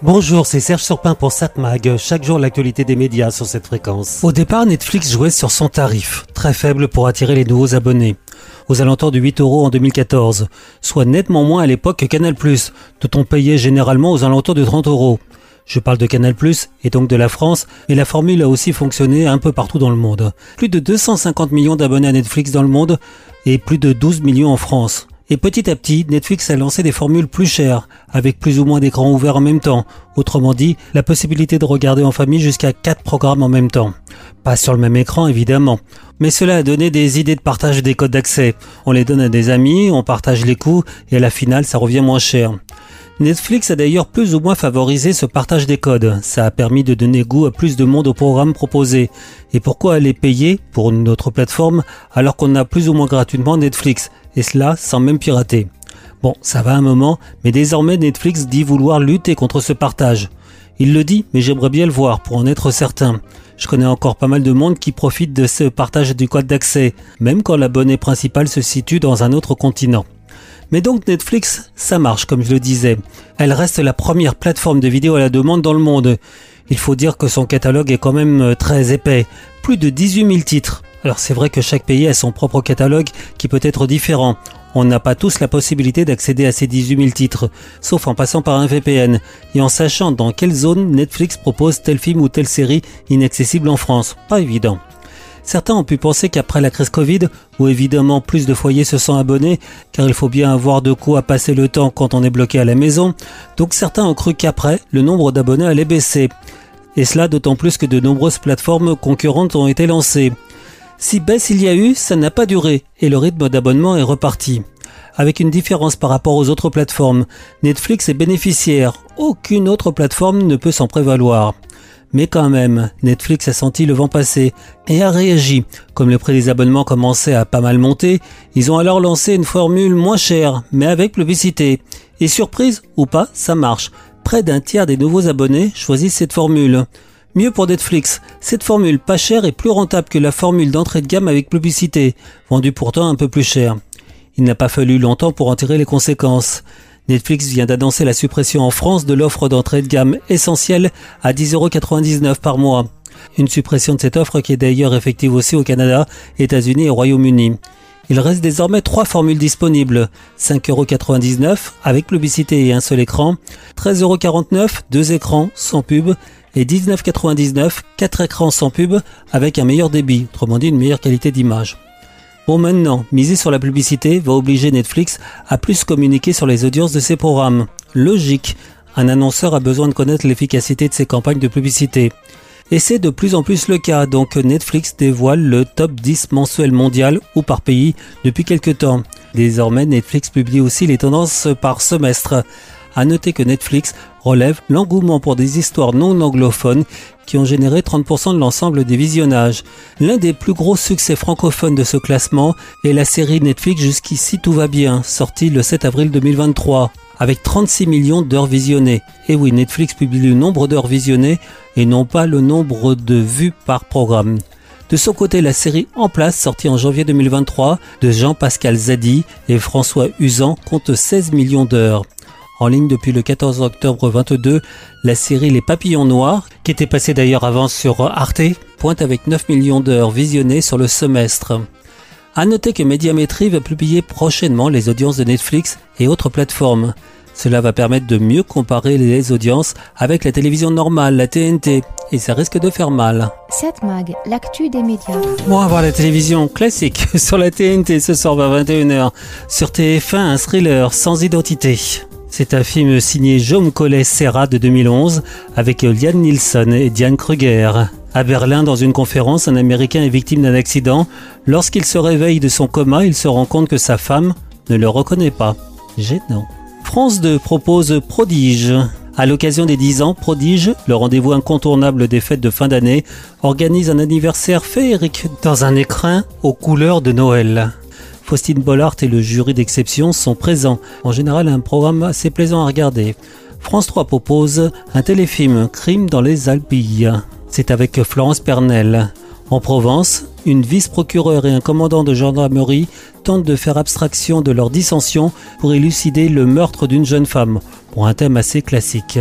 Bonjour, c'est Serge Surpin pour SatMag. Chaque jour, l'actualité des médias sur cette fréquence. Au départ, Netflix jouait sur son tarif, très faible pour attirer les nouveaux abonnés. Aux alentours de 8 euros en 2014, soit nettement moins à l'époque que Canal+, dont on payait généralement aux alentours de 30 euros. Je parle de Canal+, et donc de la France, mais la formule a aussi fonctionné un peu partout dans le monde. Plus de 250 millions d'abonnés à Netflix dans le monde, et plus de 12 millions en France. Et petit à petit, Netflix a lancé des formules plus chères, avec plus ou moins d'écrans ouverts en même temps. Autrement dit, la possibilité de regarder en famille jusqu'à 4 programmes en même temps. Pas sur le même écran évidemment. Mais cela a donné des idées de partage des codes d'accès. On les donne à des amis, on partage les coûts, et à la finale ça revient moins cher. Netflix a d'ailleurs plus ou moins favorisé ce partage des codes. Ça a permis de donner goût à plus de monde aux programmes proposés. Et pourquoi aller payer pour une autre plateforme alors qu'on a plus ou moins gratuitement Netflix? Et cela sans même pirater. Bon, ça va un moment, mais désormais Netflix dit vouloir lutter contre ce partage. Il le dit, mais j'aimerais bien le voir pour en être certain. Je connais encore pas mal de monde qui profite de ce partage du code d'accès, même quand l'abonné principal se situe dans un autre continent. Mais donc Netflix, ça marche comme je le disais. Elle reste la première plateforme de vidéo à la demande dans le monde. Il faut dire que son catalogue est quand même euh, très épais. Plus de 18 000 titres. Alors c'est vrai que chaque pays a son propre catalogue qui peut être différent. On n'a pas tous la possibilité d'accéder à ces 18 000 titres, sauf en passant par un VPN et en sachant dans quelle zone Netflix propose tel film ou telle série inaccessible en France. Pas évident. Certains ont pu penser qu'après la crise Covid, où évidemment plus de foyers se sont abonnés, car il faut bien avoir de quoi passer le temps quand on est bloqué à la maison, donc certains ont cru qu'après, le nombre d'abonnés allait baisser. Et cela d'autant plus que de nombreuses plateformes concurrentes ont été lancées. Si baisse il y a eu, ça n'a pas duré, et le rythme d'abonnement est reparti. Avec une différence par rapport aux autres plateformes, Netflix est bénéficiaire, aucune autre plateforme ne peut s'en prévaloir. Mais quand même, Netflix a senti le vent passer et a réagi. Comme le prix des abonnements commençait à pas mal monter, ils ont alors lancé une formule moins chère, mais avec publicité. Et surprise ou pas, ça marche. Près d'un tiers des nouveaux abonnés choisissent cette formule. Mieux pour Netflix, cette formule pas chère est plus rentable que la formule d'entrée de gamme avec publicité, vendue pourtant un peu plus cher. Il n'a pas fallu longtemps pour en tirer les conséquences. Netflix vient d'annoncer la suppression en France de l'offre d'entrée de gamme essentielle à 10,99€ par mois. Une suppression de cette offre qui est d'ailleurs effective aussi au Canada, États-Unis et Royaume-Uni. Il reste désormais trois formules disponibles. 5,99€ avec publicité et un seul écran, 13,49€, deux écrans sans pub, et 19,99€, quatre écrans sans pub avec un meilleur débit, autrement dit une meilleure qualité d'image. Bon maintenant, miser sur la publicité va obliger Netflix à plus communiquer sur les audiences de ses programmes. Logique, un annonceur a besoin de connaître l'efficacité de ses campagnes de publicité. Et c'est de plus en plus le cas, donc Netflix dévoile le top 10 mensuel mondial ou par pays depuis quelques temps. Désormais, Netflix publie aussi les tendances par semestre. À noter que Netflix relève l'engouement pour des histoires non anglophones qui ont généré 30% de l'ensemble des visionnages. L'un des plus gros succès francophones de ce classement est la série Netflix Jusqu'ici tout va bien, sortie le 7 avril 2023 avec 36 millions d'heures visionnées. Et oui, Netflix publie le nombre d'heures visionnées et non pas le nombre de vues par programme. De son côté, la série En place, sortie en janvier 2023, de Jean-Pascal Zadi et François Usan, compte 16 millions d'heures en ligne depuis le 14 octobre 22, la série Les Papillons Noirs, qui était passée d'ailleurs avant sur Arte, pointe avec 9 millions d'heures visionnées sur le semestre. À noter que Médiamétrie va publier prochainement les audiences de Netflix et autres plateformes. Cela va permettre de mieux comparer les audiences avec la télévision normale, la TNT, et ça risque de faire mal. 7 Mag, l'actu des médias. Bon, à voir la télévision classique sur la TNT ce soir à 21h. Sur TF1, un thriller sans identité. C'est un film signé Jaume Collet Serra de 2011 avec Liane Nielsen et Diane Kruger. À Berlin, dans une conférence, un Américain est victime d'un accident. Lorsqu'il se réveille de son coma, il se rend compte que sa femme ne le reconnaît pas. Gênant. France 2 propose Prodige. À l'occasion des 10 ans, Prodige, le rendez-vous incontournable des fêtes de fin d'année, organise un anniversaire féerique dans un écrin aux couleurs de Noël. Faustine Bollard et le jury d'exception sont présents. En général, un programme assez plaisant à regarder. France 3 propose un téléfilm Crime dans les Alpilles. C'est avec Florence Pernel. En Provence, une vice-procureure et un commandant de gendarmerie tentent de faire abstraction de leur dissension pour élucider le meurtre d'une jeune femme, pour un thème assez classique.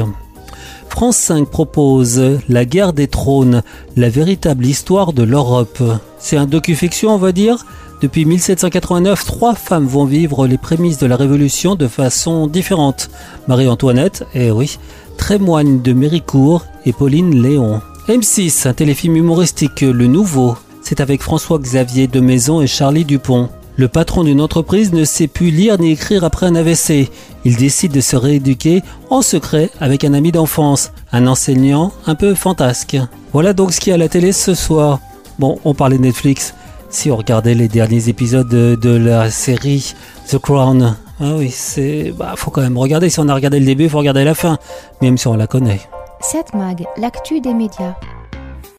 France 5 propose La guerre des trônes, la véritable histoire de l'Europe. C'est un docu-fiction, on va dire? Depuis 1789, trois femmes vont vivre les prémices de la Révolution de façon différente. Marie-Antoinette, eh oui, Trémoigne de Méricourt et Pauline Léon. M6, un téléfilm humoristique, Le Nouveau. C'est avec François-Xavier de Maison et Charlie Dupont. Le patron d'une entreprise ne sait plus lire ni écrire après un AVC. Il décide de se rééduquer en secret avec un ami d'enfance, un enseignant un peu fantasque. Voilà donc ce qu'il y a à la télé ce soir. Bon, on parlait Netflix si on regardait les derniers épisodes de, la série The Crown, ah oui, c'est, bah, faut quand même regarder. Si on a regardé le début, faut regarder la fin, même si on la connaît. 7 Mag, l'actu des médias.